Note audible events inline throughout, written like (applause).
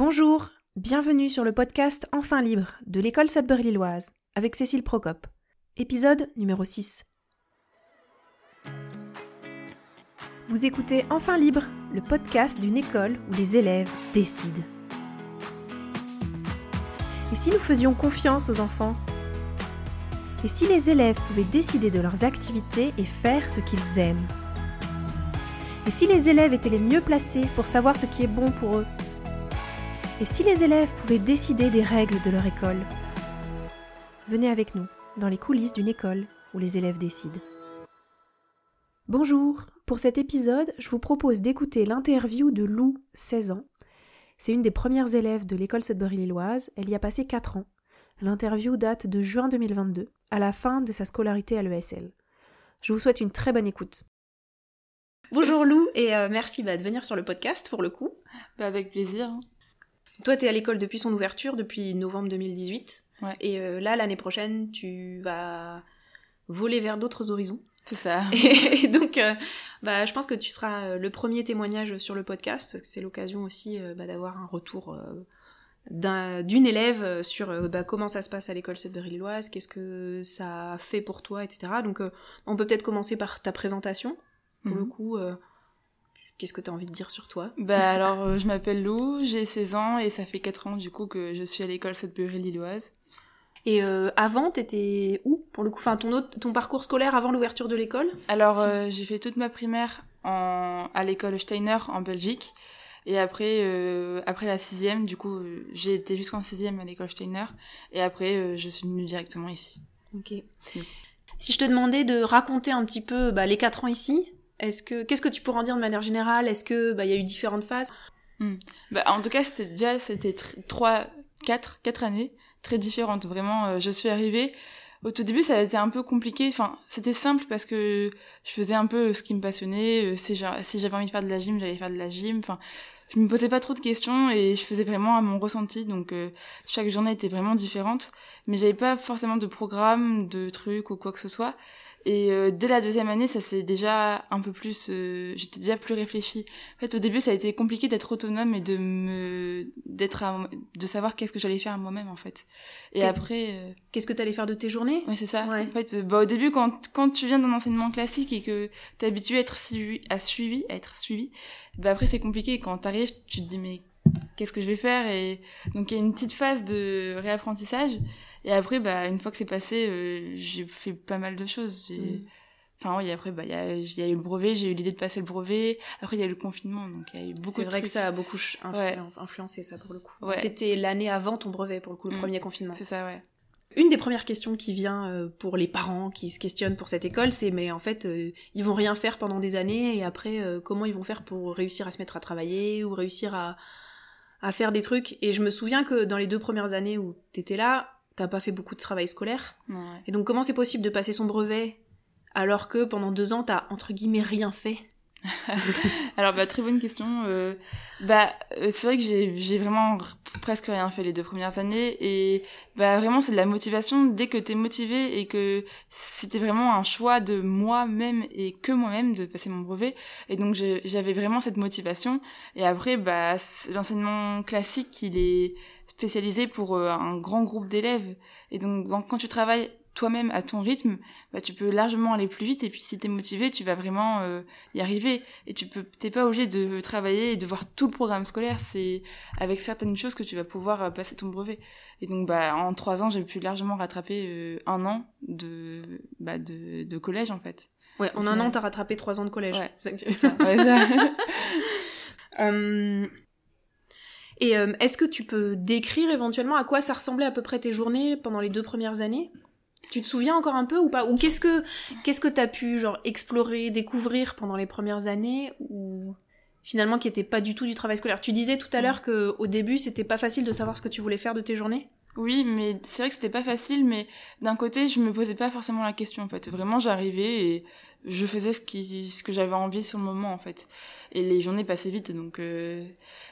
Bonjour, bienvenue sur le podcast Enfin libre de l'école Sudbury-Lilloise avec Cécile Procope. Épisode numéro 6. Vous écoutez Enfin libre, le podcast d'une école où les élèves décident. Et si nous faisions confiance aux enfants? Et si les élèves pouvaient décider de leurs activités et faire ce qu'ils aiment? Et si les élèves étaient les mieux placés pour savoir ce qui est bon pour eux? Et si les élèves pouvaient décider des règles de leur école Venez avec nous dans les coulisses d'une école où les élèves décident. Bonjour, pour cet épisode, je vous propose d'écouter l'interview de Lou, 16 ans. C'est une des premières élèves de l'école Sudbury-Lilloise, elle y a passé 4 ans. L'interview date de juin 2022, à la fin de sa scolarité à l'ESL. Je vous souhaite une très bonne écoute. Bonjour Lou, et euh, merci bah, de venir sur le podcast pour le coup. Bah, avec plaisir. Toi, tu es à l'école depuis son ouverture, depuis novembre 2018. Ouais. Et euh, là, l'année prochaine, tu vas voler vers d'autres horizons. C'est ça. (laughs) Et donc, euh, bah, je pense que tu seras euh, le premier témoignage sur le podcast. C'est l'occasion aussi euh, bah, d'avoir un retour d'un- d'une élève sur bah, comment ça se passe à l'école Sudbury-Lilloise, qu'est-ce que ça fait pour toi, etc. Donc, on peut peut-être commencer par ta présentation. Pour le Mhm. coup, qu'est-ce que tu as envie de dire sur toi? Bah alors, euh, je m'appelle Lou, j'ai 16 ans et ça fait 4 ans du coup que je suis à l'école Sudbury-Lilloise. Et euh, avant, t'étais où pour le coup? Enfin, ton, autre- ton parcours scolaire avant l'ouverture de l'école? Alors, Si. euh, j'ai fait toute ma primaire en... à l'école Steiner en Belgique. Et après, euh, après la sixième, du coup, j'ai été jusqu'en sixième à l'école Steiner. Et après, je suis venue directement ici. Ok. Si je te demandais de raconter un petit peu bah, les 4 ans ici, est-ce que qu'est-ce que tu pourrais en dire de manière générale? Est-ce que bah, y a eu différentes phases? Bah, en tout cas, c'était déjà, c'était tr- trois, quatre, quatre années très différentes. Vraiment, euh, je suis arrivée. Au tout début, ça a été un peu compliqué. Enfin, c'était simple parce que je faisais un peu ce qui me passionnait. Euh, Si j'a- si j'avais envie de faire de la gym, j'allais faire de la gym. Enfin, je me posais pas trop de questions et je faisais vraiment à mon ressenti. Donc, euh, chaque journée était vraiment différente. Mais j'avais pas forcément de programme, de trucs ou quoi que ce soit. Et euh, dès la deuxième année, ça s'est déjà un peu plus. euh, J'étais déjà plus réfléchie. En fait, au début, ça a été compliqué d'être autonome et de me, d'être, à- de savoir qu'est-ce que j'allais faire moi-même en fait. Et après, euh, Qu'est-ce que tu allais faire de tes journées? Ouais, c'est ça. Ouais. En fait, bah, au début, quand quand tu viens d'un enseignement classique et que t'es habitué à être suivi, à suivi, à être suivi, bah après c'est compliqué. Quand t'arrives, tu te dis mais qu'est-ce que je vais faire? Et donc il y a une petite phase de réapprentissage. Et après, bah une fois que c'est passé, euh, j'ai fait pas mal de choses. Mm. Enfin oui, après bah il y a, y a eu le brevet, j'ai eu l'idée de passer le brevet. Après il y a eu le confinement, donc il y a eu beaucoup C'est vrai que ça a beaucoup ch- influ- Ouais. influencé ça pour le coup. Ouais. C'était l'année avant ton brevet pour le coup, le Mm. premier confinement. C'est ça, ouais. Une des premières questions qui vient euh, pour les parents qui se questionnent pour cette école, c'est mais en fait euh, ils vont rien faire pendant des années et après comment ils vont faire pour réussir à se mettre à travailler ou réussir à à faire des trucs? Et je me souviens que dans les deux premières années où t'étais là, t'as pas fait beaucoup de travail scolaire. Ouais. Et donc comment c'est possible de passer son brevet alors que pendant deux ans t'as entre guillemets rien fait? (laughs) Alors bah très bonne question. Euh, bah euh, c'est vrai que j'ai vraiment presque rien fait les deux premières années et bah vraiment c'est de la motivation dès que t'es motivé et que c'était vraiment un choix de moi-même et que moi-même de passer mon brevet et donc j'avais vraiment cette motivation et après bah l'enseignement classique il est spécialisé pour euh, un grand groupe d'élèves. Et donc quand- quand tu travailles toi-même à ton rythme bah tu peux largement aller plus vite. Et puis si t'es motivé tu vas vraiment euh, y arriver. Et tu peux t'es pas obligé de travailler et de voir tout le programme scolaire. C'est avec certaines choses que tu vas pouvoir euh, passer ton brevet. Et donc bah en trois ans j'ai pu largement rattraper euh, un an de bah de, de collège en fait. Ouais, en un an t'as rattrapé trois ans de collège. Ouais. C'est- (laughs) Ouais, ça. Euh, Et euh, est-ce que tu peux décrire éventuellement à quoi ça ressemblait à peu près tes journées pendant les deux premières années? Tu te souviens encore un peu ou pas? Ou qu'est-ce que qu'est-ce que t'as pu genre explorer, découvrir pendant les premières années ou finalement qui était pas du tout du travail scolaire? Tu disais tout à l'heure que au début c'était pas facile de savoir ce que tu voulais faire de tes journées? Oui, mais c'est vrai que c'était pas facile, mais d'un côté, je me posais pas forcément la question, en fait. Vraiment, j'arrivais et je faisais ce qui, ce que j'avais envie sur le moment, en fait. Et les journées passaient vite, donc, euh...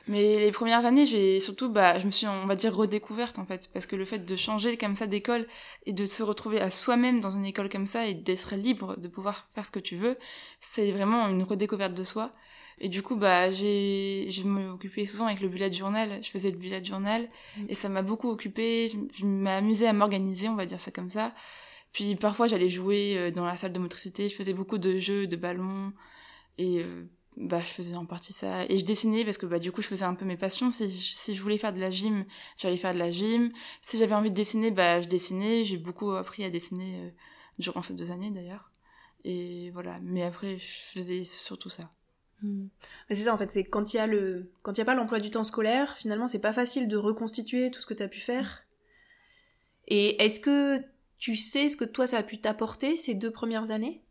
mais les premières années, j'ai surtout, bah, je me suis, on va dire, redécouverte, en fait. Parce que le fait de changer comme ça d'école et de se retrouver à soi-même dans une école comme ça et d'être libre de pouvoir faire ce que tu veux, c'est vraiment une redécouverte de soi. Et du coup, bah, j'ai, je m'occupais souvent avec le bullet journal. Je faisais le bullet journal. Mm. Et ça m'a beaucoup occupé. Je, je m'amusais à m'organiser, on va dire ça comme ça. Puis parfois, j'allais jouer euh, dans la salle de motricité. Je faisais beaucoup de jeux, de ballons. Et, euh, bah, je faisais en partie ça. Et je dessinais parce que, bah, du coup, je faisais un peu mes passions. Si, si je voulais faire de la gym, j'allais faire de la gym. Si j'avais envie de dessiner, bah, je dessinais. J'ai beaucoup appris à dessiner euh, durant ces deux années, d'ailleurs. Et voilà. Mais après, je faisais surtout ça. Hmm. C'est ça en fait, c'est quand il y a le quand il y a pas l'emploi du temps scolaire, finalement c'est pas facile de reconstituer tout ce que tu as pu faire. Et est-ce que tu sais ce que toi ça a pu t'apporter ces deux premières années?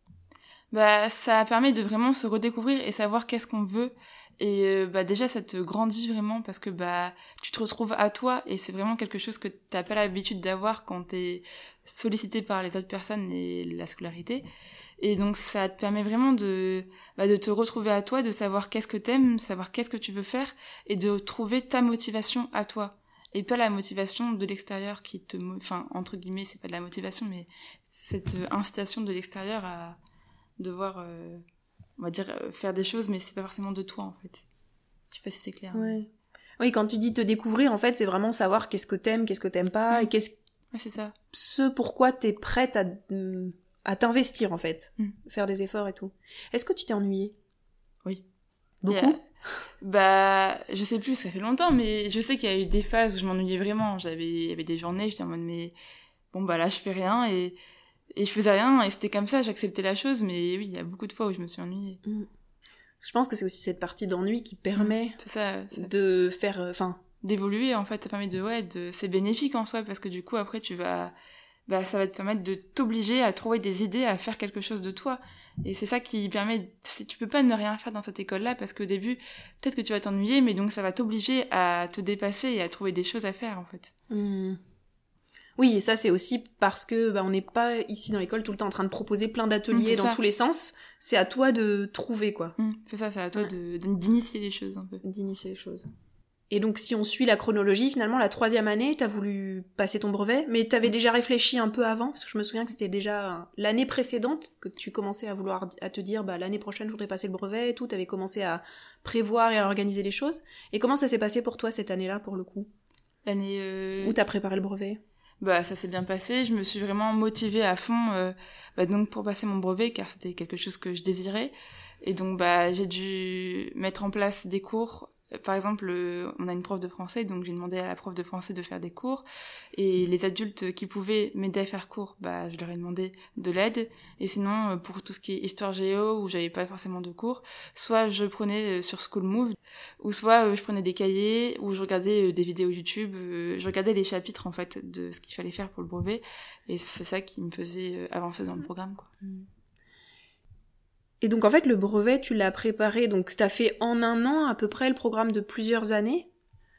Bah ça permet de vraiment se redécouvrir et savoir qu'est-ce qu'on veut et euh, bah déjà ça te grandit vraiment parce que bah tu te retrouves à toi et c'est vraiment quelque chose que t'as pas l'habitude d'avoir quand t'es sollicité par les autres personnes et la scolarité. Et donc ça te permet vraiment de, bah, de te retrouver à toi, de savoir qu'est-ce que t'aimes, savoir qu'est-ce que tu veux faire, et de trouver ta motivation à toi. Et pas la motivation de l'extérieur qui te... Enfin, entre guillemets, c'est pas de la motivation, mais cette incitation de l'extérieur à devoir, euh, on va dire, euh, faire des choses, mais c'est pas forcément de toi, en fait. Je sais pas si c'est clair. Ouais. Oui, quand tu dis te découvrir, en fait, c'est vraiment savoir qu'est-ce que t'aimes, qu'est-ce que t'aimes pas, et qu'est-ce... Ouais, c'est ça. Ce pourquoi t'es prête à à t'investir en fait, mm. faire des efforts et tout. Est-ce que tu t'es ennuyée? Beaucoup Bah, je sais plus, ça fait longtemps, mais je sais qu'il y a eu des phases où je m'ennuyais vraiment. J'avais, il y avait des journées, j'étais en mode mais bon bah là je fais rien et et je faisais rien et c'était comme ça, j'acceptais la chose, mais oui, il y a beaucoup de fois où je me suis ennuyée. Mm. Je pense que c'est aussi cette partie d'ennui qui permet de faire, euh, enfin, d'évoluer en fait, ça permet de ouais, de c'est bénéfique en soi parce que du coup après tu vas bah, ça va te permettre de t'obliger à trouver des idées, à faire quelque chose de toi. Et c'est ça qui permet, si tu peux pas ne rien faire dans cette école-là, parce qu'au début, peut-être que tu vas t'ennuyer, mais donc ça va t'obliger à te dépasser et à trouver des choses à faire, en fait. Hmm. Oui, et ça c'est aussi parce que bah, on n'est pas ici dans l'école tout le temps en train de proposer plein d'ateliers dans tous les sens. C'est à toi de trouver quoi. Hmm, c'est ça, c'est à toi de d'initier les choses un peu. D'initier les choses. Et donc, si on suit la chronologie, finalement, la troisième année, t'as voulu passer ton brevet, mais t'avais déjà réfléchi un peu avant, parce que je me souviens que c'était déjà l'année précédente que tu commençais à vouloir à te dire, bah l'année prochaine, je voudrais passer le brevet et tout. T'avais commencé à prévoir et à organiser les choses. Et comment ça s'est passé pour toi cette année-là, pour le coup? L'année euh... où t'as préparé le brevet? Bah, ça s'est bien passé. Je me suis vraiment motivée à fond, euh, bah, donc pour passer mon brevet, car c'était quelque chose que je désirais. Et donc, bah, j'ai dû mettre en place des cours par exemple, euh, on a une prof de français, donc j'ai demandé à la prof de français de faire des cours. Et les adultes qui pouvaient m'aider à faire cours, bah, je leur ai demandé de l'aide. Et sinon, euh, pour tout ce qui est histoire géo, où j'avais pas forcément de cours, soit je prenais euh, sur School Move, ou soit je prenais des cahiers, ou je regardais des vidéos YouTube, je regardais les chapitres, en fait, de ce qu'il fallait faire pour le brevet. Et c'est ça qui me faisait avancer dans le programme, quoi. Mmh. Et donc en fait le brevet tu l'as préparé, donc t'as fait en un an à peu près le programme de plusieurs années?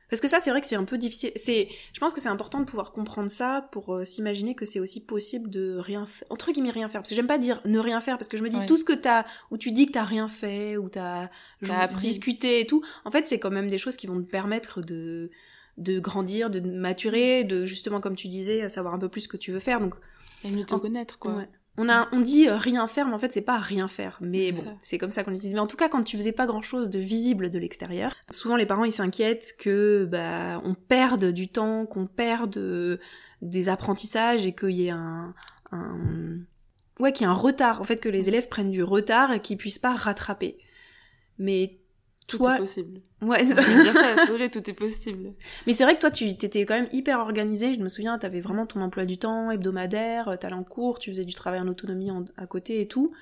Parce que ça c'est vrai que c'est un peu difficile, c'est, je pense que c'est important de pouvoir comprendre ça pour euh, s'imaginer que c'est aussi possible de rien faire, entre guillemets rien faire, parce que j'aime pas dire ne rien faire, parce que je me dis tout ce que t'as, où tu dis que t'as rien fait, ou t'as, as discuté et tout, en fait c'est quand même des choses qui vont te permettre de de grandir, de maturer, de justement comme tu disais, savoir un peu plus ce que tu veux faire, donc... Et mieux te connaître quoi. On, a, on dit euh, rien faire, mais en fait, c'est pas rien faire. Mais bon, c'est comme ça qu'on utilise. Mais en tout cas, quand tu faisais pas grand chose de visible de l'extérieur, souvent les parents ils s'inquiètent que bah on perde du temps, qu'on perde euh, des apprentissages et qu'il y ait un, un ouais, qu'il y ait un retard. En fait, que les mm. élèves prennent du retard et qu'ils puissent pas rattraper. Mais tout est possible. Ouais, c'est vrai, (laughs) tout est possible. Mais c'est vrai que toi, tu étais quand même hyper organisé. Je me souviens, t'avais vraiment ton emploi du temps hebdomadaire, euh, t'allais en cours, tu faisais du travail en autonomie à côté et tout.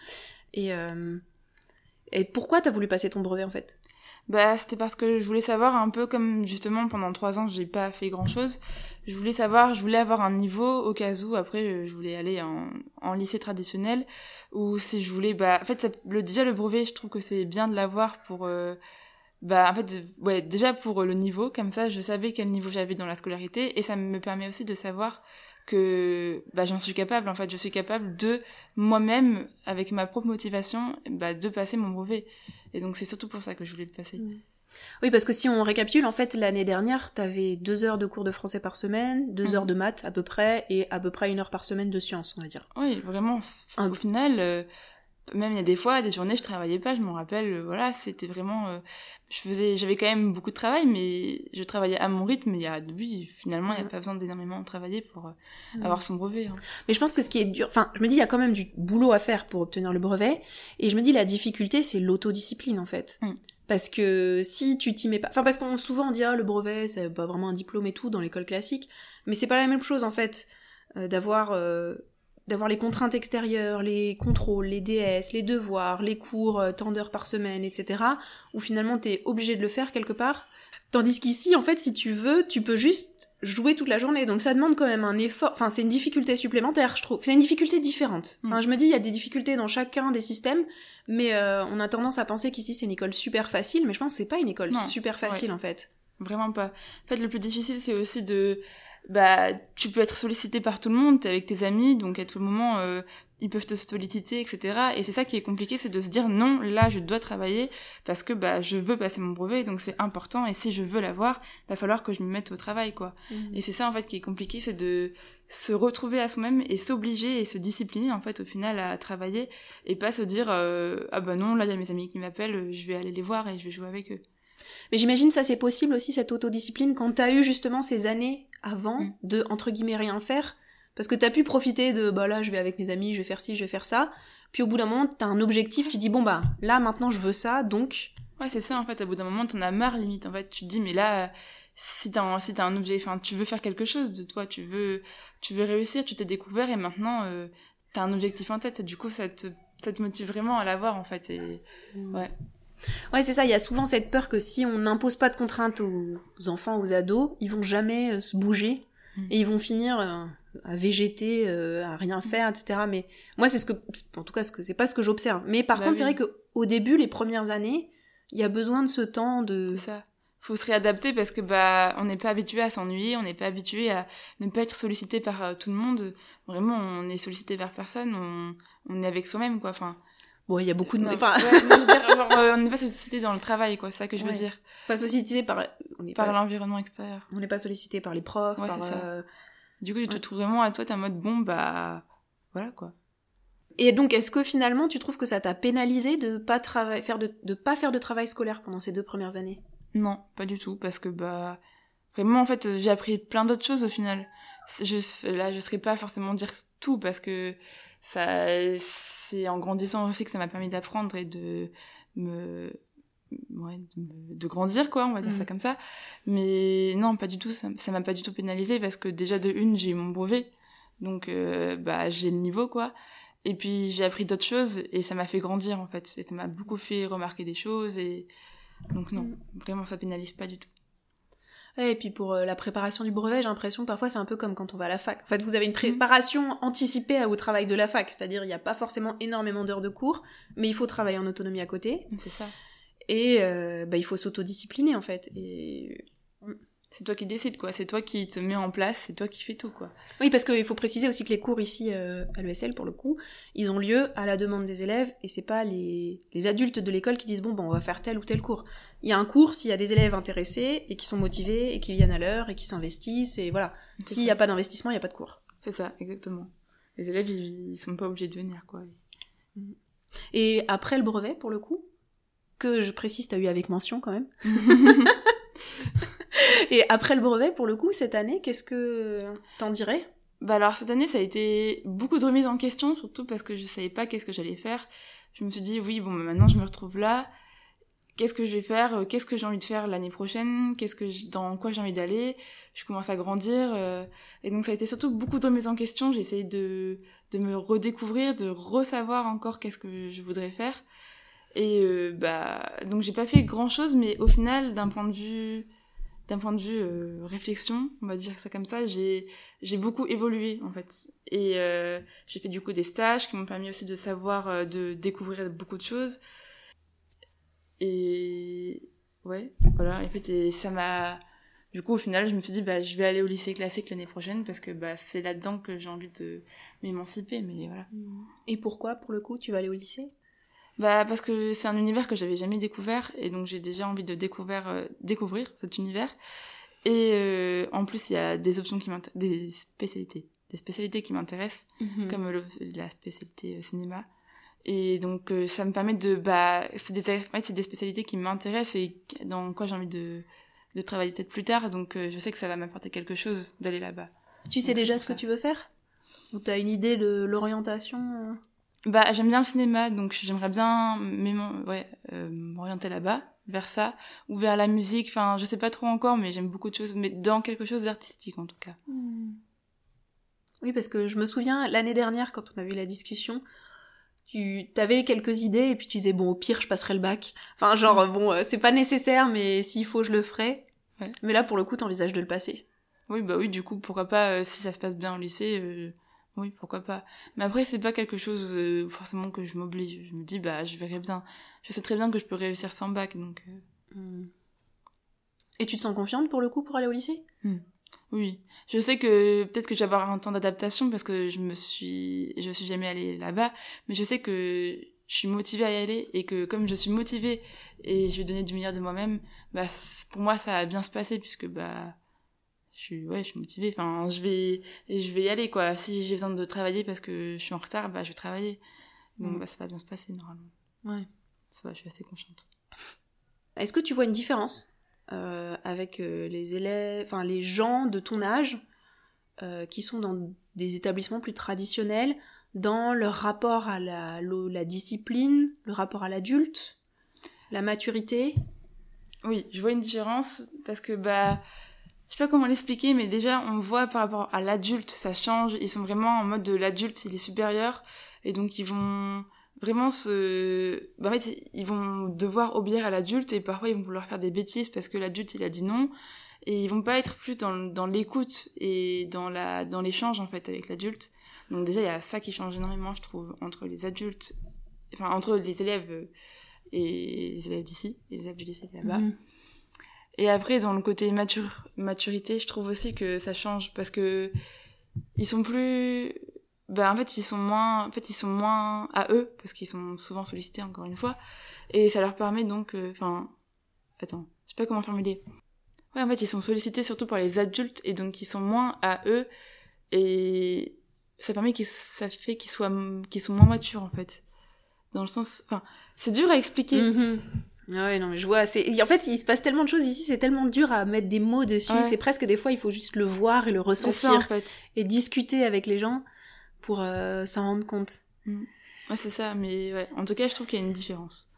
Et, euh... et pourquoi t'as voulu passer ton brevet en fait? Bah, c'était parce que je voulais savoir un peu comme justement pendant trois ans j'ai pas fait grand chose. Je voulais savoir, je voulais avoir un niveau au cas où après je voulais aller en, en lycée traditionnel ou si je voulais bah en fait le déjà le brevet je trouve que c'est bien de l'avoir pour euh, bah en fait ouais déjà pour le niveau comme ça je savais quel niveau j'avais dans la scolarité et ça me permet aussi de savoir que bah, j'en suis capable en fait. Je suis capable de moi-même avec ma propre motivation bah, de passer mon brevet. Et donc c'est surtout pour ça que je voulais le passer. Mmh. oui parce que si on récapitule en fait l'année dernière t'avais deux heures de cours de français par semaine deux mmh. heures de maths à peu près et à peu près une heure par semaine de sciences on va dire. Oui vraiment. Au final euh, même il y a des fois des journées je travaillais pas je m'en rappelle voilà c'était vraiment je faisais j'avais quand même beaucoup de travail mais je travaillais à mon rythme il y a oui finalement il n'y a pas besoin d'énormément travailler pour mm. avoir son brevet hein. mais je pense que ce qui est dur enfin je me dis il y a quand même du boulot à faire pour obtenir le brevet et je me dis la difficulté c'est l'autodiscipline en fait mm. Parce que si tu t'y mets pas, enfin parce qu'on souvent on dit ah le brevet c'est pas vraiment un diplôme et tout dans l'école classique, mais c'est pas la même chose en fait euh, d'avoir euh, d'avoir les contraintes extérieures, les contrôles, les DS, les devoirs, les cours euh, tant d'heures par semaine, etc. Où finalement t'es obligé de le faire quelque part. Tandis qu'ici, en fait, si tu veux, tu peux juste jouer toute la journée. Donc ça demande quand même un effort. Enfin, c'est une difficulté supplémentaire, je trouve. C'est une difficulté différente. Mm. Enfin, je me dis, il y a des difficultés dans chacun des systèmes, mais euh, on a tendance à penser qu'ici c'est une école super facile, mais je pense que c'est pas une école super facile en fait. Vraiment pas. En fait, le plus difficile, c'est aussi de bah tu peux être sollicité par tout le monde, t'es avec tes amis, donc à tout moment euh, ils peuvent te solliciter, etc. Et c'est ça qui est compliqué, c'est de se dire non, là je dois travailler parce que bah je veux passer mon brevet, donc c'est important. Et si je veux l'avoir, va falloir que je me mette au travail, quoi. Mhm. Et c'est ça en fait qui est compliqué, c'est de se retrouver à soi-même et s'obliger et se discipliner en fait au final à travailler et pas se dire euh, ah bah non là il y a mes amis qui m'appellent, je vais aller les voir et je vais jouer avec eux. Mais j'imagine ça c'est possible aussi cette autodiscipline quand t'as eu justement ces années avant mm. de entre guillemets rien faire. Parce que t'as pu profiter de bah là je vais avec mes amis je vais faire ci je vais faire ça. Puis au bout d'un moment t'as un objectif tu dis bon bah là maintenant je veux ça donc ouais c'est ça en fait. Au bout d'un moment t'en as marre limite en fait. Tu te dis mais là si t'as un, si t'as un objet enfin tu veux faire quelque chose de toi tu veux tu veux réussir tu t'es découvert et maintenant euh, t'as un objectif en tête. Et du coup ça te ça te motive vraiment à l'avoir en fait et mm. ouais Ouais, c'est ça, il y a souvent cette peur que si on n'impose pas de contraintes aux enfants, aux ados, ils vont jamais euh, se bouger mm. et ils vont finir euh, à végéter, euh, à rien faire, etc. Mais moi, c'est ce que, en tout cas, ce que c'est pas ce que j'observe. Mais par bah contre, c'est vrai que au début, les premières années, il y a besoin de ce temps de. Ça. Faut se réadapter parce que bah on n'est pas habitué à s'ennuyer, on n'est pas habitué à ne pas être sollicité par tout le monde. Vraiment, on est sollicité par personne, on, on est avec soi-même quoi. Enfin, Bon, il y a beaucoup de... Enfin... (laughs) Euh, on n'est pas sollicité dans le travail, quoi, c'est ça que je veux dire. Pas sollicité par... On par l'environnement extérieur. On n'est pas sollicité par les profs, par... Euh, du coup, tu te trouves vraiment à toi, t'es en mode, bon, bah... Voilà, quoi. Et donc, est-ce que finalement, tu trouves que ça t'a pénalisé de pas faire de, de pas faire de travail scolaire pendant ces deux premières années? Non, pas du tout, parce que bah vraiment en fait, j'ai appris plein d'autres choses au final. Je, là, je serais pas forcément dire tout parce que ça, c'est en grandissant aussi que ça m'a permis d'apprendre et de me ouais, de, grandir quoi on va dire ça mm. comme ça. Mais non pas du tout ça m'a pas du tout pénalisé parce que déjà de une j'ai eu mon brevet. Donc euh, bah j'ai le niveau quoi. Et puis j'ai appris d'autres choses et ça m'a fait grandir en fait. Et ça m'a beaucoup fait remarquer des choses et donc non mm. vraiment ça pénalise pas du tout et puis pour euh, la préparation du brevet, j'ai l'impression que parfois c'est un peu comme quand on va à la fac. En fait, vous avez une préparation anticipée au travail de la fac, c'est-à-dire il n'y a pas forcément énormément d'heures de cours, mais il faut travailler en autonomie à côté. C'est ça. Et euh, bah, il faut s'autodiscipliner en fait. Et c'est toi qui décides quoi, c'est toi qui te mets en place, c'est toi qui fais tout quoi. Oui, parce qu'il faut préciser aussi que les cours ici euh, à l'ESL pour le coup, ils ont lieu à la demande des élèves et c'est pas les, les adultes de l'école qui disent bon ben on va faire tel ou tel cours. Il y a un cours s'il y a des élèves intéressés et qui sont motivés et qui viennent à l'heure et qui s'investissent et voilà. S'il n'y a pas d'investissement, il n'y a pas de cours. C'est ça, exactement. Les élèves ils, sont pas obligés de venir quoi. Et après le brevet pour le coup, que je précise t'as eu avec mention quand même. (laughs) Et après le brevet, pour le coup, cette année, qu'est-ce que t'en dirais? Bah alors cette année, ça a été beaucoup de remises en question, surtout parce que je savais pas qu'est-ce que j'allais faire. Je me suis dit oui, bon, bah, maintenant je me retrouve là. Qu'est-ce que je vais faire? Euh, Qu'est-ce que j'ai envie de faire l'année prochaine? Qu'est-ce que dans quoi j'ai envie d'aller? Je commence à grandir euh, et donc ça a été surtout beaucoup de remises en question. J'ai essayé de de me redécouvrir, de resavoir encore qu'est-ce que je voudrais faire. Et euh, bah donc j'ai pas fait grand chose, mais au final, d'un point de vue d'un point de vue euh, réflexion, on va dire ça comme ça, j'ai j'ai beaucoup évolué en fait. Et euh, j'ai fait du coup des stages qui m'ont permis aussi de savoir, euh, de découvrir beaucoup de choses. Et ouais, voilà. Et fait, ça m'a du coup au final, je me suis dit bah je vais aller au lycée classique l'année prochaine parce que bah c'est là-dedans que j'ai envie de m'émanciper. Mais voilà. Et pourquoi pour le coup tu vas aller au lycée? Bah parce que c'est un univers que j'avais jamais découvert et donc j'ai déjà envie de découvrir euh, découvrir cet univers. Et euh, en plus il y a des options qui m'intéressent, des spécialités, des spécialités qui m'intéressent mhm. comme la spécialité euh, cinéma. Et donc, euh, ça me permet de, bah, c'est des, c'est des spécialités qui m'intéressent et dans quoi j'ai envie de, de travailler peut-être plus tard. Donc, euh, je sais que ça va m'apporter quelque chose d'aller là-bas. Tu sais déjà ce que tu veux faire? Ou t'as une idée de l'orientation euh? Bah, j'aime bien le cinéma, donc j'aimerais bien ouais, m'orienter là-bas, vers ça, ou vers la musique. Enfin, je sais pas trop encore, mais j'aime beaucoup de choses, mais dans quelque chose d'artistique en tout cas. Hmm. Oui, parce que je me souviens l'année dernière quand on a eu la discussion, tu avais quelques idées et puis tu disais bon au pire je passerai le bac. Enfin genre bon euh, c'est pas nécessaire mais s'il faut je le ferai. Mais là pour le coup t'envisages de le passer. Oui bah oui du coup pourquoi pas euh, si ça se passe bien au lycée euh, oui pourquoi pas. Mais après c'est pas quelque chose forcément que je m'oblige. Je me dis bah je verrai bien. Je sais très bien que je peux réussir sans bac donc. Hmm. Et tu te sens confiante pour le coup pour aller au lycée? Hmm. Oui, je sais que peut-être que je vais avoir un temps d'adaptation parce que je me suis, je suis jamais allée là-bas, mais je sais que je suis motivée à y aller et que comme je suis motivée et je vais donner du meilleur de moi-même, bah pour moi ça va bien se passer puisque bah je suis ouais je suis motivée. Enfin je vais je vais y aller quoi. Si j'ai besoin de travailler parce que je suis en retard, bah je vais travailler. Donc mm. bah ça va bien se passer normalement. Ouais. Ça va, je suis assez confiante. Est-ce que tu vois une différence euh, avec euh, les élèves, enfin les gens de ton âge euh, qui sont dans des établissements plus traditionnels, dans leur rapport à la, la discipline, le rapport à l'adulte, la maturité? Oui, je vois une différence parce que bah je sais pas comment l'expliquer, mais déjà on voit par rapport à l'adulte, ça change. Ils sont vraiment en mode de l'adulte, il est supérieur, et donc ils vont vraiment se bah, en fait ils vont devoir obéir à l'adulte et parfois ils vont vouloir faire des bêtises parce que l'adulte il a dit non et ils vont pas être plus dans, l'écoute et dans la dans l'échange en fait avec l'adulte donc déjà il y a ça qui change énormément je trouve entre les adultes enfin entre les élèves et les élèves d'ici les élèves du lycée là-bas mhm. Et après dans le côté maturité je trouve aussi que ça change parce que ils sont plus ben en fait ils sont moins en fait ils sont moins à eux parce qu'ils sont souvent sollicités encore une fois. Et ça leur permet donc euh, enfin attends je sais pas comment formuler. Ouais en fait ils sont sollicités surtout par les adultes et donc ils sont moins à eux et ça permet qu'ils ça fait qu'ils soient qu'ils sont moins matures en fait. Dans le sens enfin c'est dur à expliquer. Mm-hmm. Ah ouais, non, mais je vois. C'est... En fait, il se passe tellement de choses ici, c'est tellement dur à mettre des mots dessus. C'est presque des fois, il faut juste le voir et le ressentir. en fait. Et discuter avec les gens pour euh, s'en rendre compte. Mm. Ouais, c'est ça, mais ouais. en tout cas, je trouve qu'il y a une différence.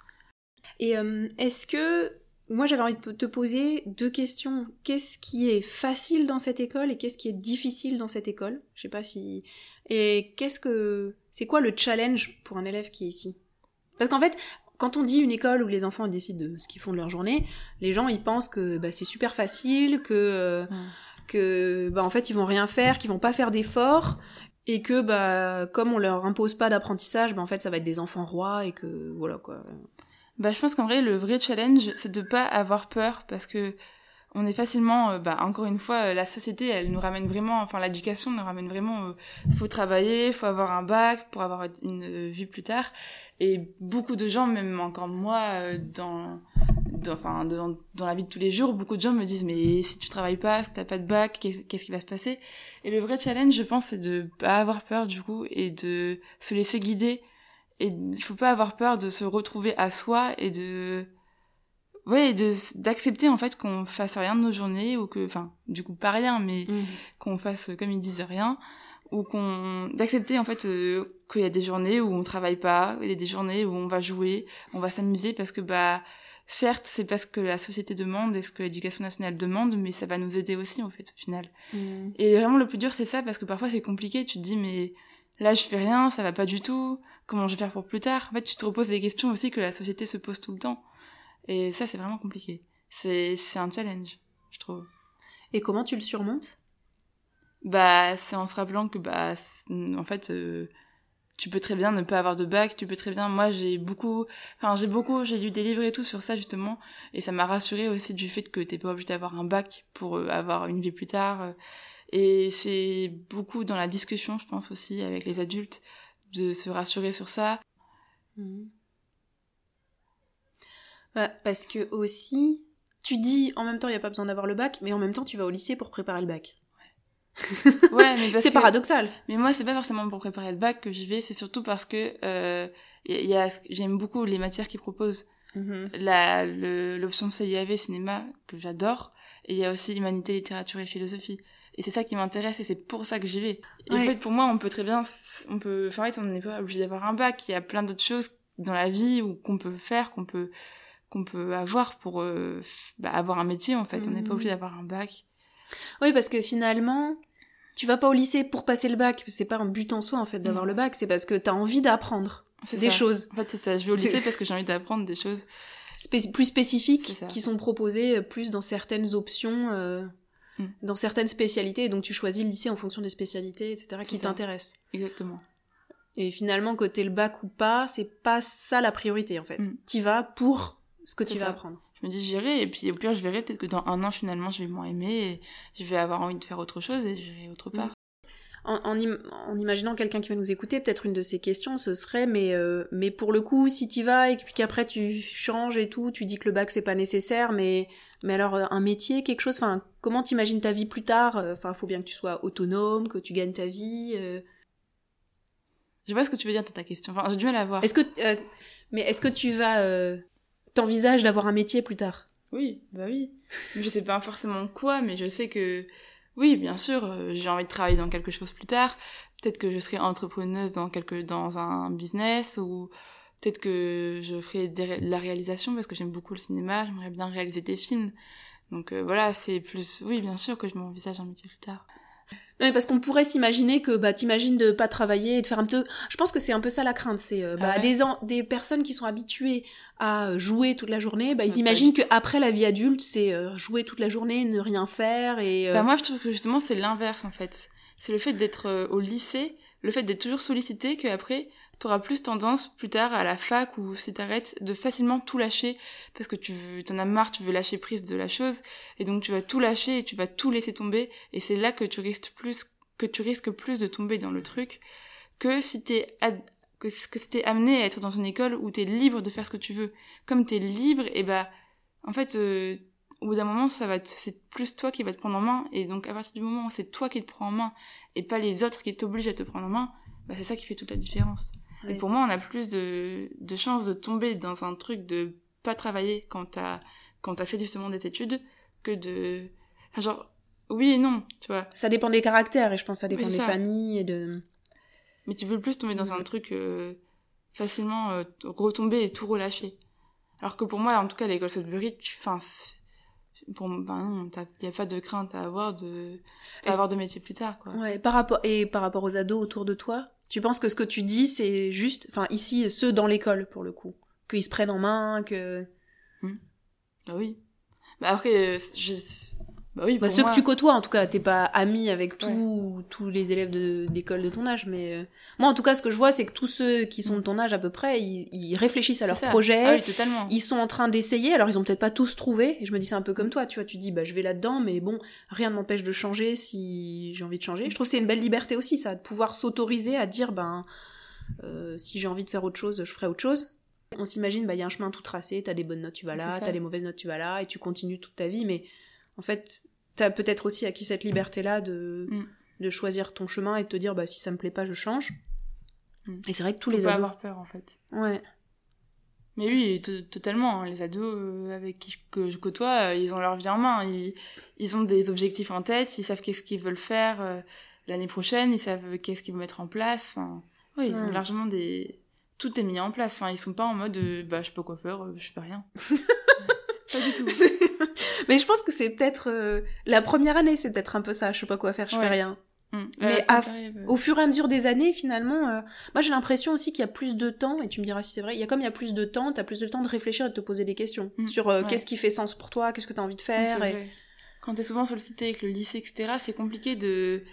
Et euh, est-ce que. Moi, j'avais envie de te poser deux questions. Qu'est-ce qui est facile dans cette école et qu'est-ce qui est difficile dans cette école? Je sais pas si. Et qu'est-ce que. C'est quoi le challenge pour un élève qui est ici? Parce qu'en fait, quand on dit une école où les enfants décident de ce qu'ils font de leur journée, les gens ils pensent que bah, c'est super facile, que euh, que bah, en fait ils vont rien faire, qu'ils vont pas faire d'efforts et que bah comme on leur impose pas d'apprentissage bah en fait ça va être des enfants rois et que voilà quoi. Bah je pense qu'en vrai le vrai challenge c'est de pas avoir peur parce que on est facilement euh, bah encore une fois euh, la société elle nous ramène vraiment enfin l'éducation nous ramène vraiment euh, faut travailler faut avoir un bac pour avoir une vie plus tard et beaucoup de gens même encore moi dans dans, enfin, dans, dans, la vie de tous les jours, beaucoup de gens me disent mais si tu travailles pas, si t'as pas de bac, qu'est-ce qui va se passer? Et le vrai challenge, je pense, c'est de pas avoir peur du coup et de se laisser guider. Et il faut pas avoir peur de se retrouver à soi et de ouais de d'accepter en fait qu'on fasse rien de nos journées ou que enfin du coup pas rien mais mmh. qu'on fasse comme ils disent rien ou qu'on d'accepter en fait euh, qu'il y a des journées où on travaille pas, il y a des journées où on va jouer, on va s'amuser parce que bah certes, c'est parce que la société demande et ce que l'éducation nationale demande, mais ça va nous aider aussi, en fait, au final. Mm. Et vraiment, le plus dur, c'est ça, parce que parfois, c'est compliqué. Tu te dis, mais là, je fais rien, ça va pas du tout. Comment je vais faire pour plus tard? En fait, tu te reposes des questions aussi que la société se pose tout le temps. Et ça, c'est vraiment compliqué. C'est, un challenge, je trouve. Et comment tu le surmontes? Bah, c'est en se rappelant que, bah, en fait, euh, tu peux très bien ne pas avoir de bac, tu peux très bien. Moi, j'ai beaucoup, enfin, j'ai beaucoup, j'ai lu des livres et tout sur ça justement, et ça m'a rassuré aussi du fait que t'es pas obligé d'avoir un bac pour euh, avoir une vie plus tard. Et c'est beaucoup dans la discussion, je pense aussi avec les adultes, de se rassurer sur ça. Mmh. Bah, parce que aussi, tu dis en même temps il y a pas besoin d'avoir le bac, mais en même temps tu vas au lycée pour préparer le bac. ouais, mais (laughs) c'est paradoxal. Mais moi, c'est pas forcément pour préparer le bac que j'y vais, c'est surtout parce que euh, y a, j'aime beaucoup les matières qu'ils proposent. Mm-hmm. La l'option CIAV cinéma que j'adore, et il y a aussi humanité, littérature et philosophie. Et c'est ça qui m'intéresse et c'est pour ça que j'y vais. Et en fait, pour moi, on peut très bien, on peut, enfin, en fait, on n'est pas obligé d'avoir un bac. Il y a plein d'autres choses dans la vie ou qu'on peut faire, qu'on peut, qu'on peut avoir pour euh, bah, avoir un métier en fait. On n'est pas obligé mhm. d'avoir un bac. Oui, parce que finalement, tu vas pas au lycée pour passer le bac. C'est pas un but en soi en fait d'avoir le bac. C'est parce que tu as envie d'apprendre des choses. En fait, c'est ça. Je vais au lycée (laughs) parce que j'ai envie d'apprendre des choses plus spécifiques qui sont proposées euh, plus dans certaines options. Euh, mm. dans certaines spécialités, donc tu choisis le lycée en fonction des spécialités, etc., qui t'intéressent. Exactement. Et finalement, côté le bac ou pas, c'est pas ça la priorité en fait. Mm. Tu vas pour ce que tu vas apprendre. Je me dis j'irai et puis au pire je verrai peut-être que dans un an finalement je vais moins aimer et je vais avoir envie de faire autre chose et j'irai autre part. En, en, imaginant quelqu'un qui va nous écouter, peut-être une de ces questions ce serait mais euh, mais pour le coup si tu vas et puis qu'après tu changes et tout, tu dis que le bac c'est pas nécessaire mais mais alors euh, un métier, quelque chose, enfin comment t'imagines ta vie plus tard euh, Enfin faut bien que tu sois autonome, que tu gagnes ta vie. Je sais pas ce que tu veux dire dans ta question. Enfin, j'ai du mal à voir. Est-ce que, euh, mais est-ce que tu vas, t'envisages d'avoir un métier plus tard Oui, bah oui. je sais pas forcément quoi, mais je sais que, oui, bien sûr, euh, j'ai envie de travailler dans quelque chose plus tard. Peut-être que je serai entrepreneuse dans quelque, dans un business ou peut-être que je ferai de la réalisation parce que j'aime beaucoup le cinéma. J'aimerais bien réaliser des films. Donc voilà, c'est plus, oui, bien sûr que je m'envisage un métier plus tard. Non, mais parce qu'on pourrait s'imaginer que bah t'imagines de pas travailler et de faire un peu. Je pense que c'est un peu ça la crainte, c'est euh, bah, ah des des personnes qui sont habituées à jouer toute la journée, bah ils imaginent que après la vie adulte, c'est euh, jouer toute la journée, ne rien faire et. Euh, bah moi je trouve que justement c'est l'inverse en fait. C'est le fait d'être au lycée, le fait d'être toujours sollicité, que après t'auras plus tendance plus tard à la fac ou si t'arrêtes de facilement tout lâcher parce que tu veux, t'en as marre, tu veux lâcher prise de la chose et donc tu vas tout lâcher et tu vas tout laisser tomber et c'est là que tu risques plus que tu risques plus de tomber dans le truc que si t'es que, si t'es amené à être dans une école où t'es libre de faire ce que tu veux. Comme t'es libre, et bah en fait euh, au bout d'un moment ça va c'est plus toi qui va te prendre en main et donc à partir du moment où c'est toi qui te prends en main et pas les autres qui t'obligent à te prendre en main, bah c'est ça qui fait toute la différence. Et pour moi, on a plus de, de chances de tomber dans un truc de pas travailler quand t'as quand t'as fait justement des études que de enfin, genre oui et non tu vois. Ça dépend des caractères et je pense que ça dépend des familles et de mais tu veux plus tomber dans un truc euh, facilement euh, retomber et tout relâcher. Alors que pour moi en tout cas l'école Sudbury enfin pour ben non il y a pas de crainte à avoir de avoir de métier plus tard quoi. Ouais par rapport et par rapport aux ados autour de toi tu penses que ce que tu dis, c'est juste, enfin ici, ceux dans l'école pour le coup, qu'ils se prennent en main, que. Hmm. Bah oui. Bah après, je, bah oui, bah, ceux que tu côtoies, en tout cas, t'es pas ami avec tous tous les élèves de d'école de ton âge, mais euh, moi, en tout cas, ce que je vois, c'est que tous ceux qui sont de ton âge à peu près, ils, ils réfléchissent à leur projet. Ah oui, totalement. Ils sont en train d'essayer. Alors, ils ont peut-être pas tous trouvé. Et je me dis, c'est un peu comme toi, tu vois. Tu dis, bah, je vais là-dedans, mais bon, rien ne m'empêche de changer si j'ai envie de changer. Je trouve que c'est une belle liberté aussi, ça, de pouvoir s'autoriser à dire, ben, euh, si j'ai envie de faire autre chose, je ferai autre chose. On s'imagine, bah, il y a un chemin tout tracé. T'as des bonnes notes, tu vas là. T'as des mauvaises notes, tu vas là, et tu continues toute ta vie, mais en fait, t'as peut-être aussi acquis cette liberté-là de, mm. de choisir ton chemin et de te dire, bah, si ça me plaît pas, je change. Mm. Et c'est vrai que tous les ados. avoir peur, en fait. Ouais. Mais oui, totalement. Hein. Les ados euh, avec qui que je côtoie, euh, ils ont leur vie en main. Ils, ils ont des objectifs en tête, ils savent qu'est-ce qu'ils veulent faire euh, l'année prochaine, ils savent qu'est-ce qu'ils vont mettre en place. Enfin, oui, ils ont largement des. Tout est mis en place. Enfin, ils sont pas en mode, bah, je sais pas quoi faire, je fais rien. (laughs) pas du tout. (laughs) Mais je pense que c'est peut-être euh, la première année, c'est peut-être un peu ça. Je sais pas quoi faire, je fais rien. Mm. Mais au fur et à mesure des années, finalement, euh, moi j'ai l'impression aussi qu'il y a plus de temps, et tu me diras si c'est vrai, il y a comme il y a plus de temps, t'as plus de temps de réfléchir et de te poser des questions mm. sur euh, qu'est-ce qui fait sens pour toi, qu'est-ce que t'as envie de faire. Et... Quand t'es souvent sollicité avec le lycée, etc., c'est compliqué de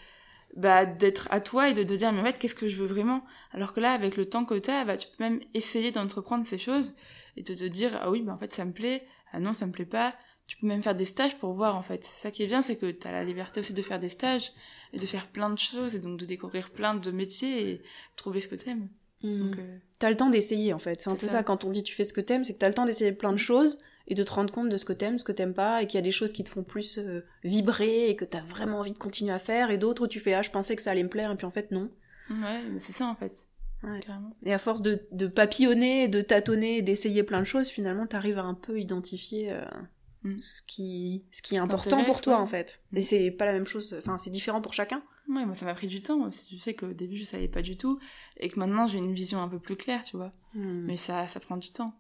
bah d'être à toi et de te dire mais en fait qu'est-ce que je veux vraiment? Alors que là avec le temps que t'as bah tu peux même essayer d'entreprendre ces choses et de te dire ah oui bah en fait ça me plaît ah non ça me plaît pas tu peux même faire des stages pour voir en fait. Ça qui est bien, c'est que tu as la liberté aussi de faire des stages et de faire plein de choses et donc de découvrir plein de métiers et trouver ce que t'aimes. aimes. Mmh. Euh, t'as le temps d'essayer en fait. C'est un peu ça. quand on dit tu fais ce que t'aimes, c'est que t'as le temps d'essayer plein de choses et de te rendre compte de ce que t'aimes, ce que t'aimes pas, et qu'il y a des choses qui te font plus euh, vibrer et que t'as vraiment envie de continuer à faire, et d'autres où tu fais ah je pensais que ça allait me plaire et puis en fait non. Ouais, c'est ça en fait. Et à force de, de papillonner, de tâtonner, d'essayer plein de choses, finalement t'arrives à un peu identifier euh, mm. ce qui ce qui est important pour toi en fait. Mm. Et c'est pas la même chose, enfin c'est différent pour chacun. Ouais, moi ça m'a pris du temps aussi. Je sais qu'au début je savais pas du tout et que maintenant j'ai une vision un peu plus claire, tu vois. Mm. Mais ça ça prend du temps.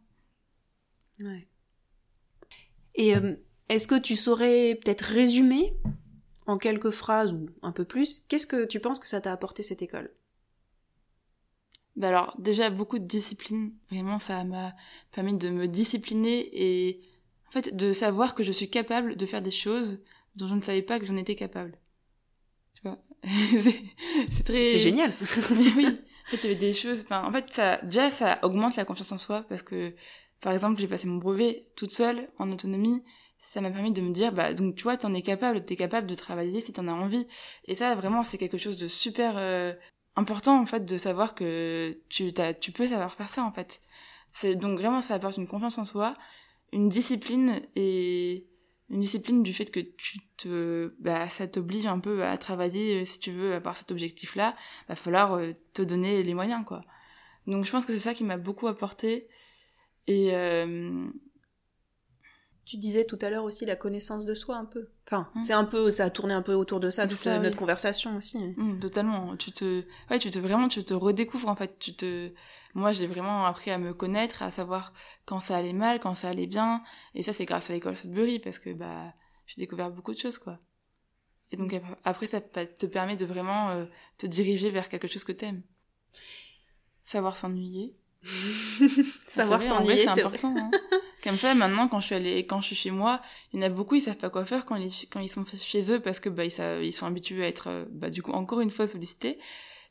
Ouais. Et euh, est-ce que tu saurais peut-être résumer en quelques phrases ou un peu plus, qu'est-ce que tu penses que ça t'a apporté cette école? Bah alors déjà beaucoup de discipline, vraiment ça m'a permis de me discipliner et en fait de savoir que je suis capable de faire des choses dont je ne savais pas que j'en étais capable. Tu vois? (laughs) C'est très C'est génial. (laughs) oui. En fait, il y avait des choses enfin en fait ça déjà ça augmente la confiance en soi parce que par exemple, j'ai passé mon brevet toute seule, en autonomie. Ça m'a permis de me dire, bah, donc tu vois, t'en es capable, t'es capable de travailler si t'en as envie. Et ça, vraiment, c'est quelque chose de super euh, important, en fait, de savoir que tu, tu peux savoir faire ça, en fait. C'est donc vraiment, ça apporte une confiance en soi, une discipline et une discipline du fait que tu te, bah, ça t'oblige un peu à travailler euh, si tu veux avoir cet objectif-là. Va falloir euh, te donner les moyens, quoi. Donc je pense que c'est ça qui m'a beaucoup apporté et euh... tu disais tout à l'heure aussi la connaissance de soi un peu. Enfin, hum. c'est un peu, ça a tourné un peu autour de ça, toute notre conversation aussi. Hum, totalement. Tu te, ouais, tu te vraiment, tu te redécouvres en fait. Tu te, moi, j'ai vraiment appris à me connaître, à savoir quand ça allait mal, quand ça allait bien. Et ça, c'est grâce à l'école Sudbury parce que bah, j'ai découvert beaucoup de choses quoi. Et donc après, ça te permet de vraiment euh, te diriger vers quelque chose que t'aimes. Savoir s'ennuyer (laughs) Savoir s'ennuyer, c'est important. Hein. (laughs) Comme ça, maintenant, quand je suis allée, quand je suis chez moi, il y en a beaucoup, ils savent pas quoi faire quand ils, quand ils sont chez eux parce que bah ils, ils sont habitués à être, euh, bah du coup, encore une fois sollicités.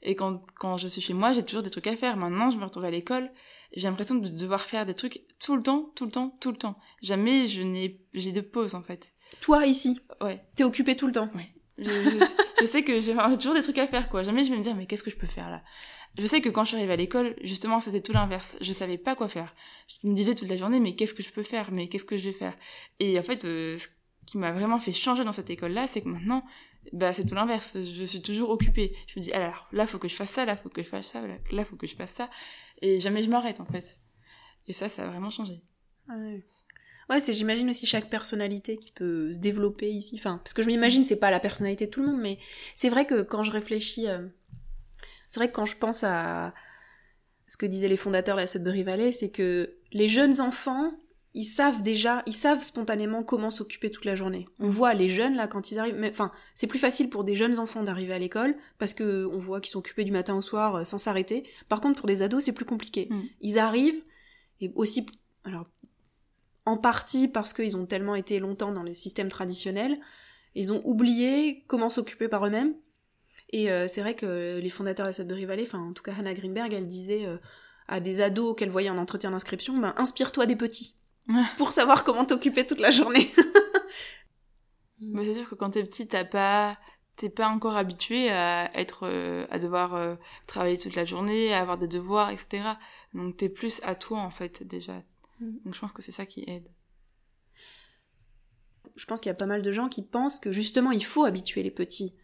Et quand, quand je suis chez moi, j'ai toujours des trucs à faire. Maintenant, je me retrouve à l'école, j'ai l'impression de devoir faire des trucs tout le temps, tout le temps, tout le temps. Jamais je n'ai, j'ai de pause en fait. Toi ici? Ouais. T'es occupé tout le temps? Ouais. Je, je, sais que j'ai toujours des trucs à faire quoi. Jamais je vais me dire mais qu'est-ce que je peux faire là? Je sais que quand je suis arrivée à l'école, justement, c'était tout l'inverse. Je savais pas quoi faire. Je me disais toute la journée, mais qu'est-ce que je peux faire? Mais qu'est-ce que je vais faire? Et en fait, euh, ce qui m'a vraiment fait changer dans cette école-là, c'est que maintenant, bah, c'est tout l'inverse. Je suis toujours occupée. Je me dis, alors là, faut que je fasse ça, là, faut que je fasse ça, là, faut que je fasse ça. Et jamais je m'arrête, en fait. Et ça, ça a vraiment changé. Ouais. Ouais, c'est j'imagine aussi chaque personnalité qui peut se développer ici. Enfin, parce que je m'imagine c'est pas la personnalité de tout le monde, mais c'est vrai que quand je réfléchis euh, c'est vrai que quand je pense à ce que disaient les fondateurs de la Sudbury Valley, c'est que les jeunes enfants, ils savent déjà, ils savent spontanément comment s'occuper toute la journée. On mm. voit les jeunes là quand ils arrivent, mais enfin c'est plus facile pour des jeunes enfants d'arriver à l'école parce que on voit qu'ils sont occupés du matin au soir euh, sans s'arrêter. Par contre pour des ados c'est plus compliqué. Mm. Ils arrivent et aussi alors en partie parce qu'ils ont tellement été longtemps dans les systèmes traditionnels, ils ont oublié comment s'occuper par eux-mêmes et euh, c'est vrai que les fondateurs de la Sudbury Valley, enfin en tout cas Hannah Greenberg, elle disait euh, à des ados qu'elle voyait en entretien d'inscription, ben inspire-toi des petits pour savoir comment t'occuper toute la journée. (laughs) Mais c'est sûr que quand t'es petit, t'as pas t'es pas encore habitué à être euh, à devoir travailler toute la journée, à avoir des devoirs, etc. Donc t'es plus à toi en fait déjà. Mm. Donc je pense que c'est ça qui aide. Je pense qu'il y a pas mal de gens qui pensent que justement il faut habituer les petits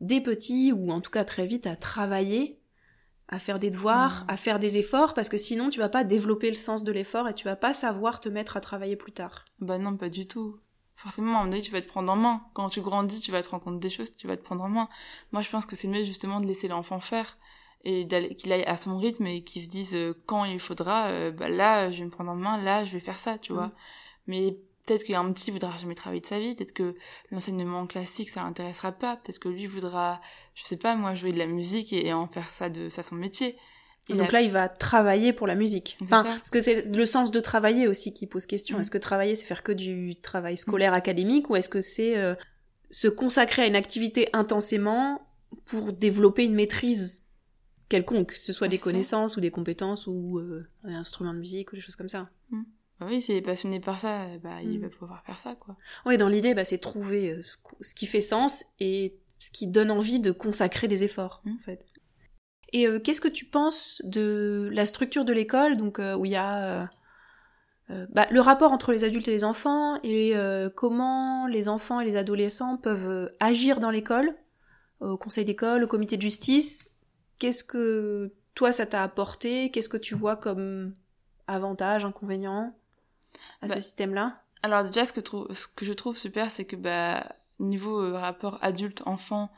des petits, ou en tout cas très vite, à travailler, à faire des devoirs, à faire des efforts, parce que sinon tu vas pas développer le sens de l'effort et tu vas pas savoir te mettre à travailler plus tard. Bah non, pas du tout. Forcément, à un moment donné, tu vas te prendre en main. Quand tu grandis, tu vas te rendre compte des choses, tu vas te prendre en main. Moi, je pense que c'est mieux justement de laisser l'enfant faire et qu'il aille à son rythme et qu'il se dise euh, quand il faudra, euh, bah là, je vais me prendre en main, là, je vais faire ça, tu vois. Mm. Mais Peut-être qu'un petit voudra jamais travailler de sa vie, peut-être que l'enseignement classique ça l'intéressera pas, peut-être que lui voudra, je sais pas moi, jouer de la musique et, en faire ça de ça son métier. donc là, il va travailler pour la musique. Enfin, parce que c'est le sens de travailler aussi qui pose question. Mm. Est-ce que travailler, c'est faire que du travail scolaire académique ou est-ce que c'est euh, se consacrer à une activité intensément pour développer une maîtrise quelconque, que ce soit des connaissances ou des compétences ou euh, un instrument de musique ou des choses comme ça? Mm. Bah oui, s'il est passionné par ça, bah, il mm. va pouvoir faire ça, quoi. Oui, dans l'idée, bah, c'est trouver euh, ce, qui fait sens et ce qui donne envie de consacrer des efforts, mm. en fait. Et euh, qu'est-ce que tu penses de la structure de l'école, donc euh, où il y a euh, bah, le rapport entre les adultes et les enfants et comment les enfants et les adolescents peuvent agir dans l'école, au conseil d'école, au comité de justice? Qu'est-ce que toi ça t'a apporté? Qu'est-ce que tu vois comme avantage, inconvénient? À ce bah, système-là? Alors déjà, ce que, ce que je trouve super, c'est que bah, niveau rapport adulte-enfant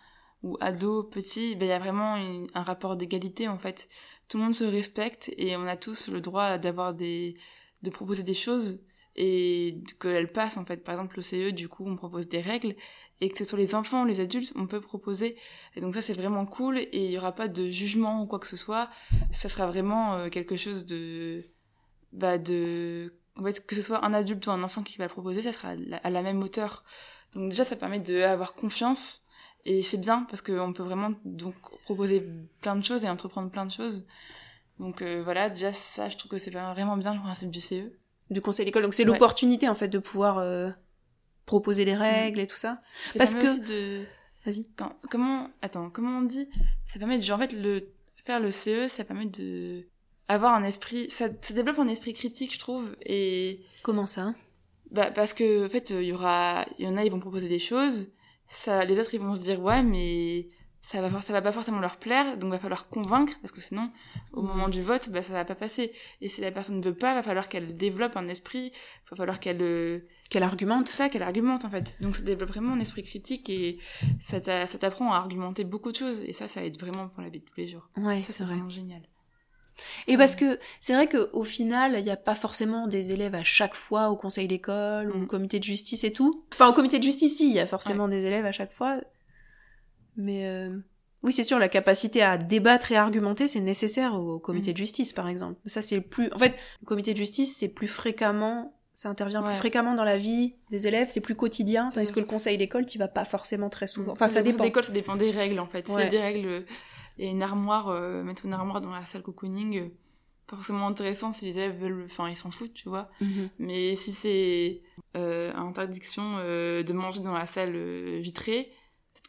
ou ado-petit, bah, il y a vraiment un rapport d'égalité en fait. Tout le monde se respecte et on a tous le droit d'avoir des de proposer des choses et qu'elles passent en fait. Par exemple, au CE, du coup, on propose des règles et que ce soit les enfants ou les adultes, on peut proposer. Et donc ça, c'est vraiment cool et il y aura pas de jugement ou quoi que ce soit. Ça sera vraiment euh, quelque chose de, bah, de, en fait, que ce soit un adulte ou un enfant qui va le proposer, ça sera à la même hauteur. Donc déjà, ça permet d'avoir confiance et c'est bien parce qu'on peut vraiment donc proposer plein de choses et entreprendre plein de choses. Donc euh, voilà, déjà ça, je trouve que c'est vraiment bien le principe du CE. Du conseil d'école. Donc c'est l'opportunité en fait de pouvoir euh, proposer des règles mm. et tout ça. Parce que. De... Vas-y. Comment. Attends, comment on dit? Ça permet de. En fait, le... faire le CE, ça permet de. Avoir un esprit. Ça, ça développe un esprit critique, je trouve. Et. Comment ça? Bah, parce que, en fait, il y aura. Il y en a, ils vont proposer des choses. Ça, les autres, ils vont se dire, ouais, mais ça va ça va pas forcément leur plaire donc va falloir convaincre parce que sinon au moment du vote bah ça va pas passer et si la personne ne veut pas va falloir qu'elle développe un esprit va falloir qu'elle euh, qu'elle argumente ça qu'elle argumente en fait donc ça développe vraiment un esprit critique et ça t'apprend à argumenter beaucoup de choses et ça ça aide vraiment pour la vie de tous les jours ouais c'est vraiment génial et parce que c'est vrai qu'au final, il n'y a pas forcément des élèves à chaque fois au conseil d'école ou au mm. comité de justice et tout. Enfin, au comité de justice, si, il y a forcément des élèves à chaque fois. Mais euh, oui, c'est sûr, la capacité à débattre et argumenter, c'est nécessaire au comité mm. de justice, par exemple. Ça, c'est plus. En fait, le comité de justice, c'est plus fréquemment. Ça intervient plus fréquemment dans la vie des élèves, c'est plus quotidien, tandis que le conseil d'école, tu vas pas forcément très souvent. Enfin, ça dépend. L'école, ça dépend des règles, en fait. Ouais. des règles, il y a une armoire, euh, mettre une armoire dans la salle cocooning, euh, pas forcément intéressant si les élèves veulent, enfin, ils s'en foutent, tu vois. Mm-hmm. Mais si c'est euh, interdiction de manger dans la salle vitrée,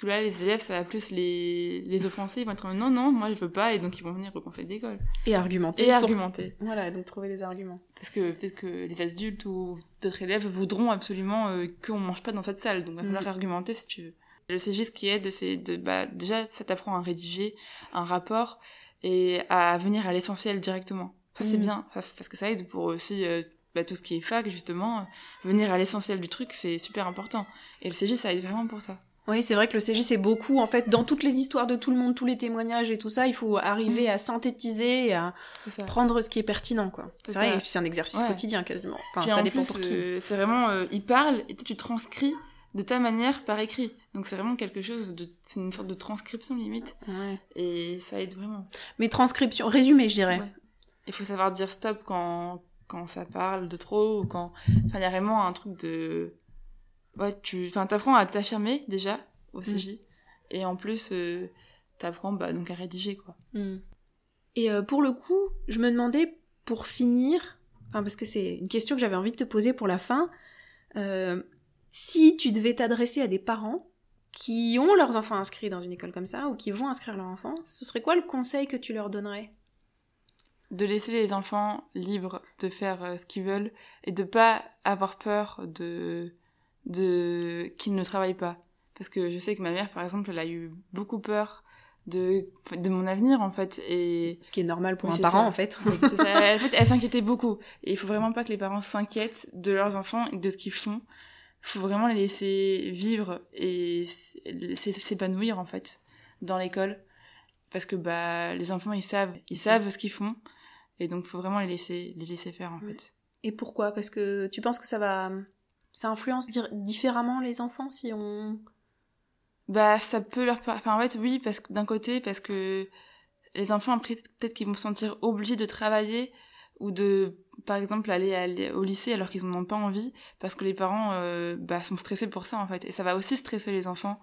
que là, les élèves, ça va plus les, les offenser. Ils vont être non, non, moi je veux pas, et donc ils vont venir au conseil d'école. Et argumenter. Et argumenter. Voilà, donc trouver des arguments. Parce que peut-être que les adultes ou d'autres élèves voudront absolument euh, qu'on mange pas dans cette salle, donc il va falloir mm. argumenter si tu veux. Le CG, ce qui aide, c'est de, bah, déjà, ça t'apprend à rédiger un rapport et à venir à l'essentiel directement. Ça, c'est mm. bien, parce que ça aide pour aussi euh, bah, tout ce qui est fac, justement. Venir à l'essentiel du truc, c'est super important. Et le CG, ça aide vraiment pour ça. Oui, c'est vrai que le CG, c'est beaucoup, en fait, dans toutes les histoires de tout le monde, tous les témoignages et tout ça, il faut arriver mm. à synthétiser et à prendre ce qui est pertinent, quoi. C'est vrai, et puis c'est un exercice quotidien, quasiment. Enfin, ça dépend pour qui. Euh, c'est vraiment, euh, il parle, et tu transcris de ta manière par écrit. Donc c'est vraiment quelque chose de... C'est une sorte de transcription, limite. Ouais. Et ça aide vraiment. Mais transcription, résumé, je dirais. Il faut savoir dire stop quand, quand ça parle de trop, ou quand... Enfin, il y a vraiment un truc de ouais, tu, enfin, t'apprends à t'affirmer déjà au CJ, mm. et en plus, euh, t'apprends bah, donc à rédiger quoi. Mm. Et euh, pour le coup, je me demandais pour finir, enfin, parce que c'est une question que j'avais envie de te poser pour la fin, euh, si tu devais t'adresser à des parents qui ont leurs enfants inscrits dans une école comme ça ou qui vont inscrire leurs enfants, ce serait quoi le conseil que tu leur donnerais? De laisser les enfants libres de faire ce qu'ils veulent et de pas avoir peur de de qu'ils ne travaillent pas. Parce que je sais que ma mère par exemple elle a eu beaucoup peur de de mon avenir en fait et ce qui est normal pour un parent en fait. en fait elle s'inquiétait beaucoup. Et il faut vraiment pas que les parents s'inquiètent de leurs enfants et de ce qu'ils font faut vraiment les laisser vivre et s'épanouir en fait dans l'école. Parce que bah les enfants ils savent ils savent ce qu'ils font. Et donc il faut vraiment les laisser les laisser faire en fait. Et pourquoi? Parce que tu penses que ça va ça influence différemment les enfants si on bah ça peut leur enfin en fait oui parce que d'un côté parce que les enfants après peut-être qu'ils vont se sentir obligés de travailler ou de par exemple aller, au lycée alors qu'ils n'en ont pas envie parce que les parents euh, bah, sont stressés pour ça en fait et ça va aussi stresser les enfants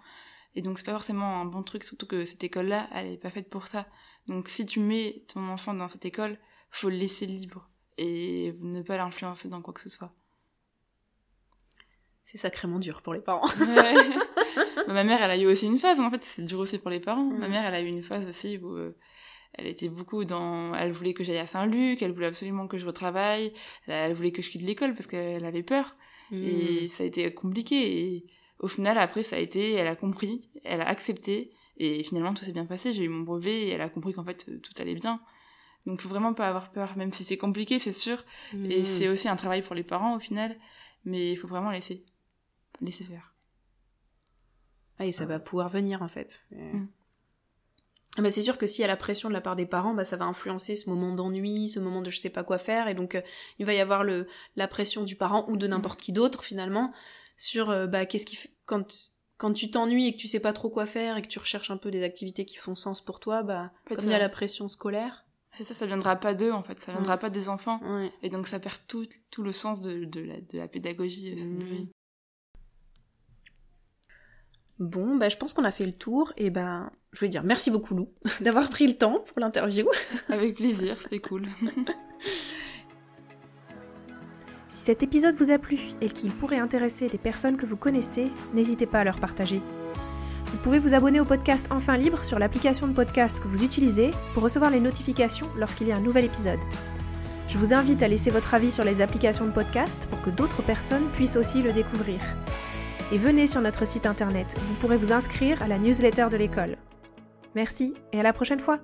et donc c'est pas forcément un bon truc surtout que cette école là elle est pas faite pour ça donc si tu mets ton enfant dans cette école faut le laisser libre et ne pas l'influencer dans quoi que ce soit c'est sacrément dur pour les parents. (laughs) Ma mère, elle a eu aussi une phase, en fait, c'est dur aussi pour les parents. Ma mm. mère, elle a eu une phase aussi où euh, elle était beaucoup dans, elle voulait que j'aille à Saint-Luc, elle voulait absolument que je retravaille, elle voulait que je quitte l'école parce qu'elle avait peur. Et mmh. ça a été compliqué. Et au final, après, ça a été, elle a compris, elle a accepté, et finalement, tout s'est bien passé. J'ai eu mon brevet, et elle a compris qu'en fait, tout allait bien. Donc, faut vraiment pas avoir peur, même si c'est compliqué, c'est sûr. Et mmh. c'est aussi un travail pour les parents, au final. Mais il faut vraiment laisser, laisser faire. Ah, et ça va pouvoir venir, en fait. Mmh. Ah bah c'est sûr que s'il y a la pression de la part des parents, bah ça va influencer ce moment d'ennui, ce moment de je sais pas quoi faire, et donc euh, il va y avoir le la pression du parent ou de n'importe qui d'autre finalement sur euh, bah qu'est-ce qui quand quand tu t'ennuies et que tu sais pas trop quoi faire et que tu recherches un peu des activités qui font sens pour toi, bah comme il y a la pression scolaire. C'est ça, ça viendra pas d'eux en fait, ça viendra pas des enfants, et donc ça perd tout tout le sens de, de, la, de la pédagogie. Mmh. Bon, bah, je pense qu'on a fait le tour. Et ben, je veux dire merci beaucoup Lou (laughs) d'avoir pris le temps pour l'interview. (laughs) Avec plaisir, c'était cool. (laughs) si cet épisode vous a plu et qu'il pourrait intéresser des personnes que vous connaissez, n'hésitez pas à leur partager. Vous pouvez vous abonner au podcast Enfin Libre sur l'application de podcast que vous utilisez pour recevoir les notifications lorsqu'il y a un nouvel épisode. Je vous invite à laisser votre avis sur les applications de podcast pour que d'autres personnes puissent aussi le découvrir et venez sur notre site internet. Vous pourrez vous inscrire à la newsletter de l'école. Merci et à la prochaine fois